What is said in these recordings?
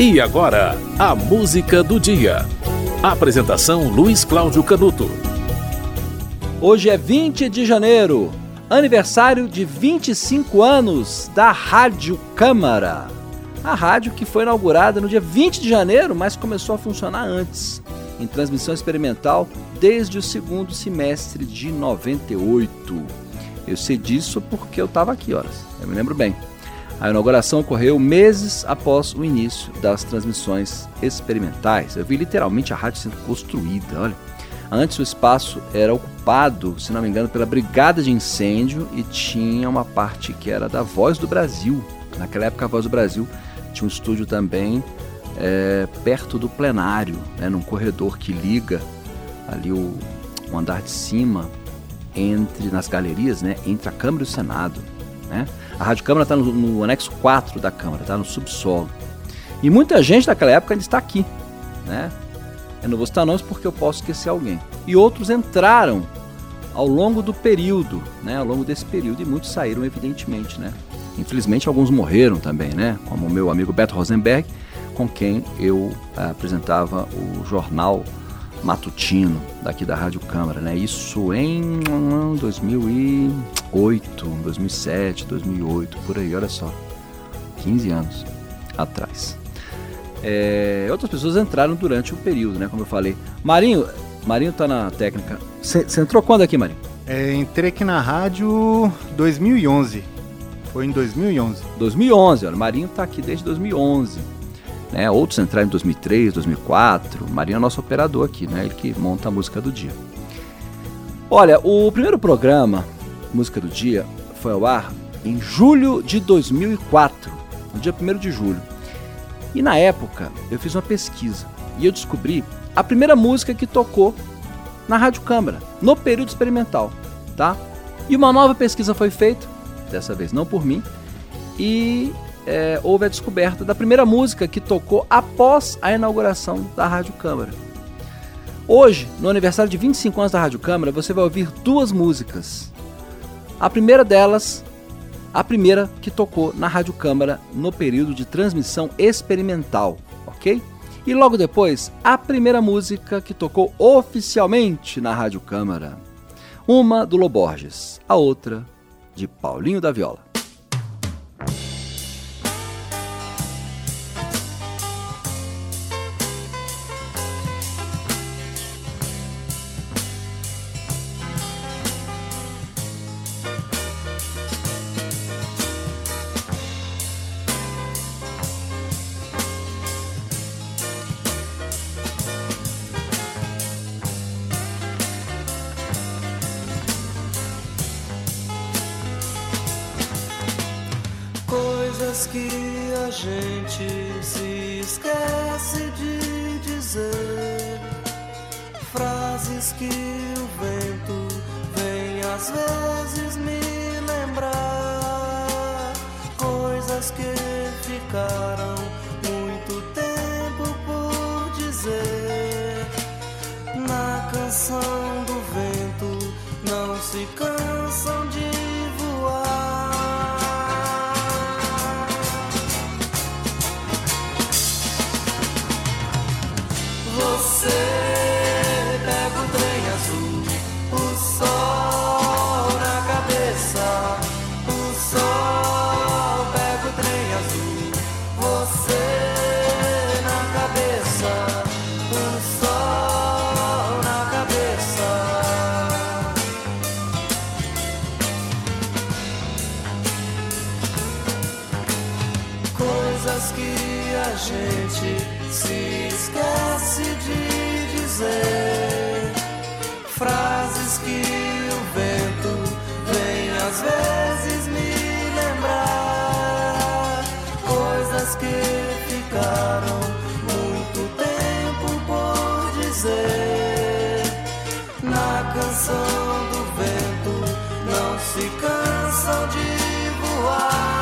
E agora, a música do dia. Apresentação Luiz Cláudio Canuto. Hoje é 20 de janeiro, aniversário de 25 anos da Rádio Câmara. A rádio que foi inaugurada no dia 20 de janeiro, mas começou a funcionar antes, em transmissão experimental desde o segundo semestre de 98. Eu sei disso porque eu estava aqui, horas. Eu me lembro bem. A inauguração ocorreu meses após o início das transmissões experimentais. Eu vi literalmente a rádio sendo construída, olha. Antes o espaço era ocupado, se não me engano, pela Brigada de Incêndio e tinha uma parte que era da Voz do Brasil. Naquela época a Voz do Brasil tinha um estúdio também é, perto do plenário, né, num corredor que liga ali o, o andar de cima entre nas galerias, né, entre a Câmara e o Senado. Né? A Rádio Câmara está no, no, anexo 4 da Câmara, está no subsolo. E muita gente daquela época ainda está aqui. Né? Eu não vou citar nomes porque eu posso esquecer alguém. E outros entraram ao longo do período, né? ao longo desse período, e muitos saíram, evidentemente. Né? Infelizmente, alguns morreram também, né? como o meu amigo Beto Rosenberg, com quem eu eh, apresentava o jornal matutino daqui da Rádio Câmara, né? Isso em 2008, 2007, 2008, por aí, olha só. 15 anos atrás. É, outras pessoas entraram durante o período, né? Como eu falei. Marinho, Marinho tá na técnica. Você entrou quando aqui, Marinho? É, entrei aqui na rádio 2011. Foi em 2011. 2011, olha, Marinho tá aqui desde 2011. Né? Outros entraram em 2003, 2004. Marinho é nosso operador aqui, né? Ele que monta a música do dia. Olha, o primeiro programa, Música do Dia, foi ao ar em julho de 2004, no dia 1 de julho. E na época eu fiz uma pesquisa e eu descobri a primeira música que tocou na Rádio Câmara, no período experimental, tá? E uma nova pesquisa foi feita, dessa vez não por mim, e é, houve a descoberta da primeira música que tocou após a inauguração da Rádio Câmara. Hoje, no aniversário de 25 anos da Rádio Câmara, você vai ouvir duas músicas. A primeira delas, a primeira que tocou na Rádio Câmara no período de transmissão experimental, ok? E logo depois, a primeira música que tocou oficialmente na Rádio Câmara. Uma do Loborges, a outra de Paulinho da Viola. Coisas que a gente se esquece de dizer, frases que o vento vem às vezes me lembrar, coisas que ficaram muito tempo por dizer. Na canção do vento não se cansam dizer, frases que o vento vem às vezes me lembrar, coisas que ficaram muito tempo por dizer. Na canção do vento não se cansam de voar.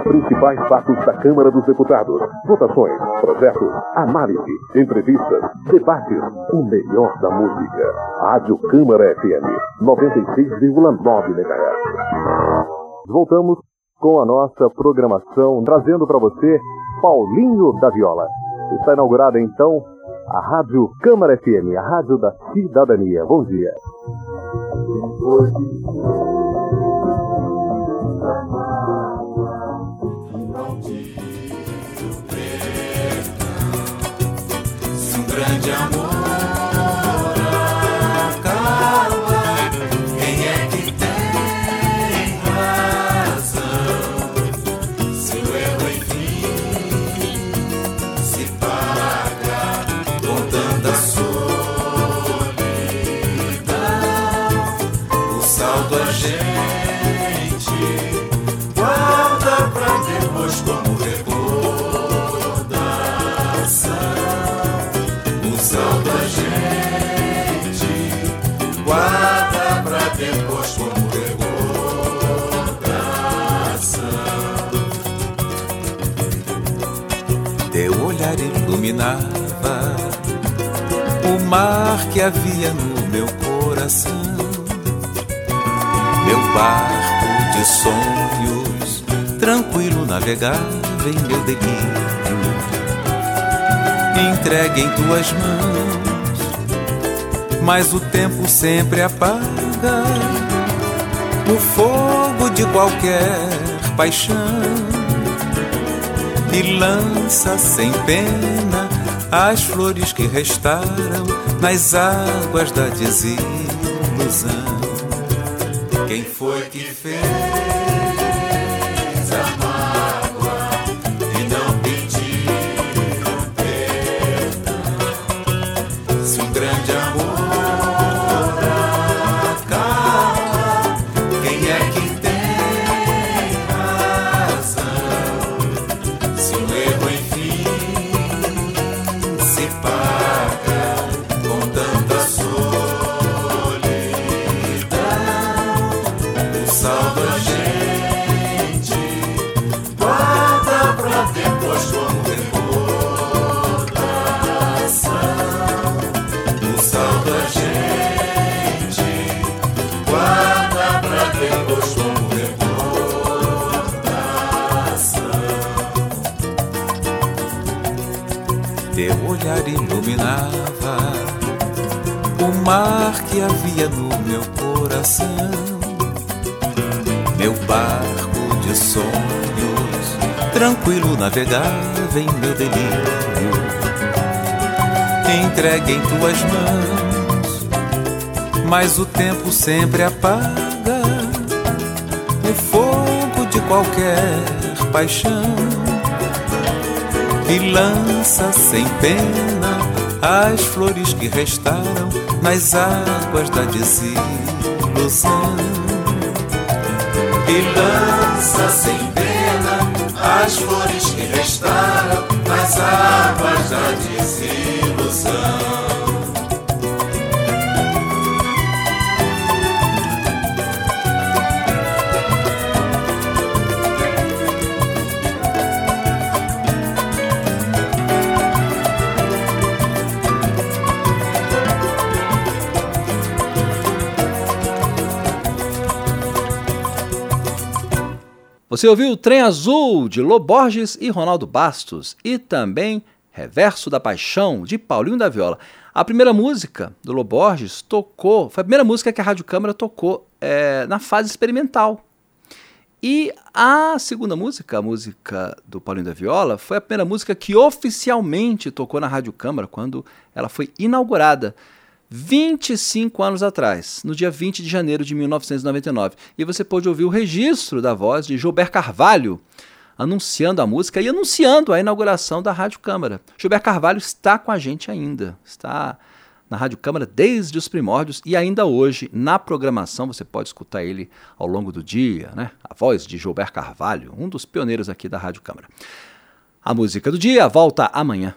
Os principais fatos da Câmara dos Deputados. Votações, projetos, análise, entrevistas, debates. O melhor da música. Rádio Câmara FM 96,9 MHz. Voltamos com a nossa programação, trazendo para você Paulinho da Viola. Está inaugurada então a Rádio Câmara FM, a Rádio da Cidadania. Bom dia. Iluminava o mar que havia no meu coração. Meu barco de sonhos, tranquilo navegava em meu delírio. Entregue em tuas mãos, mas o tempo sempre apaga o fogo de qualquer paixão e lança sem pena as flores que restaram nas águas da desilusão. Quem foi que fez? Mar que havia no meu coração. Meu barco de sonhos, tranquilo navegava em meu delírio. Entregue em tuas mãos, mas o tempo sempre apaga o fogo de qualquer paixão e lança sem pena as flores que restaram nas águas da desilusão. E lança sem pena as flores que restaram nas águas da desilusão. Você ouviu Trem Azul de Loborges e Ronaldo Bastos e também Reverso da Paixão de Paulinho da Viola. A primeira música do Loborges tocou, foi a primeira música que a Rádio Câmara tocou é, na fase experimental. E a segunda música, a música do Paulinho da Viola, foi a primeira música que oficialmente tocou na Rádio Câmara quando ela foi inaugurada. 25 anos atrás, no dia 20 de janeiro de 1999. E você pôde ouvir o registro da voz de Gilberto Carvalho anunciando a música e anunciando a inauguração da Rádio Câmara. Gilberto Carvalho está com a gente ainda, está na Rádio Câmara desde os primórdios e ainda hoje na programação você pode escutar ele ao longo do dia, né? A voz de Gilberto Carvalho, um dos pioneiros aqui da Rádio Câmara. A música do dia volta amanhã.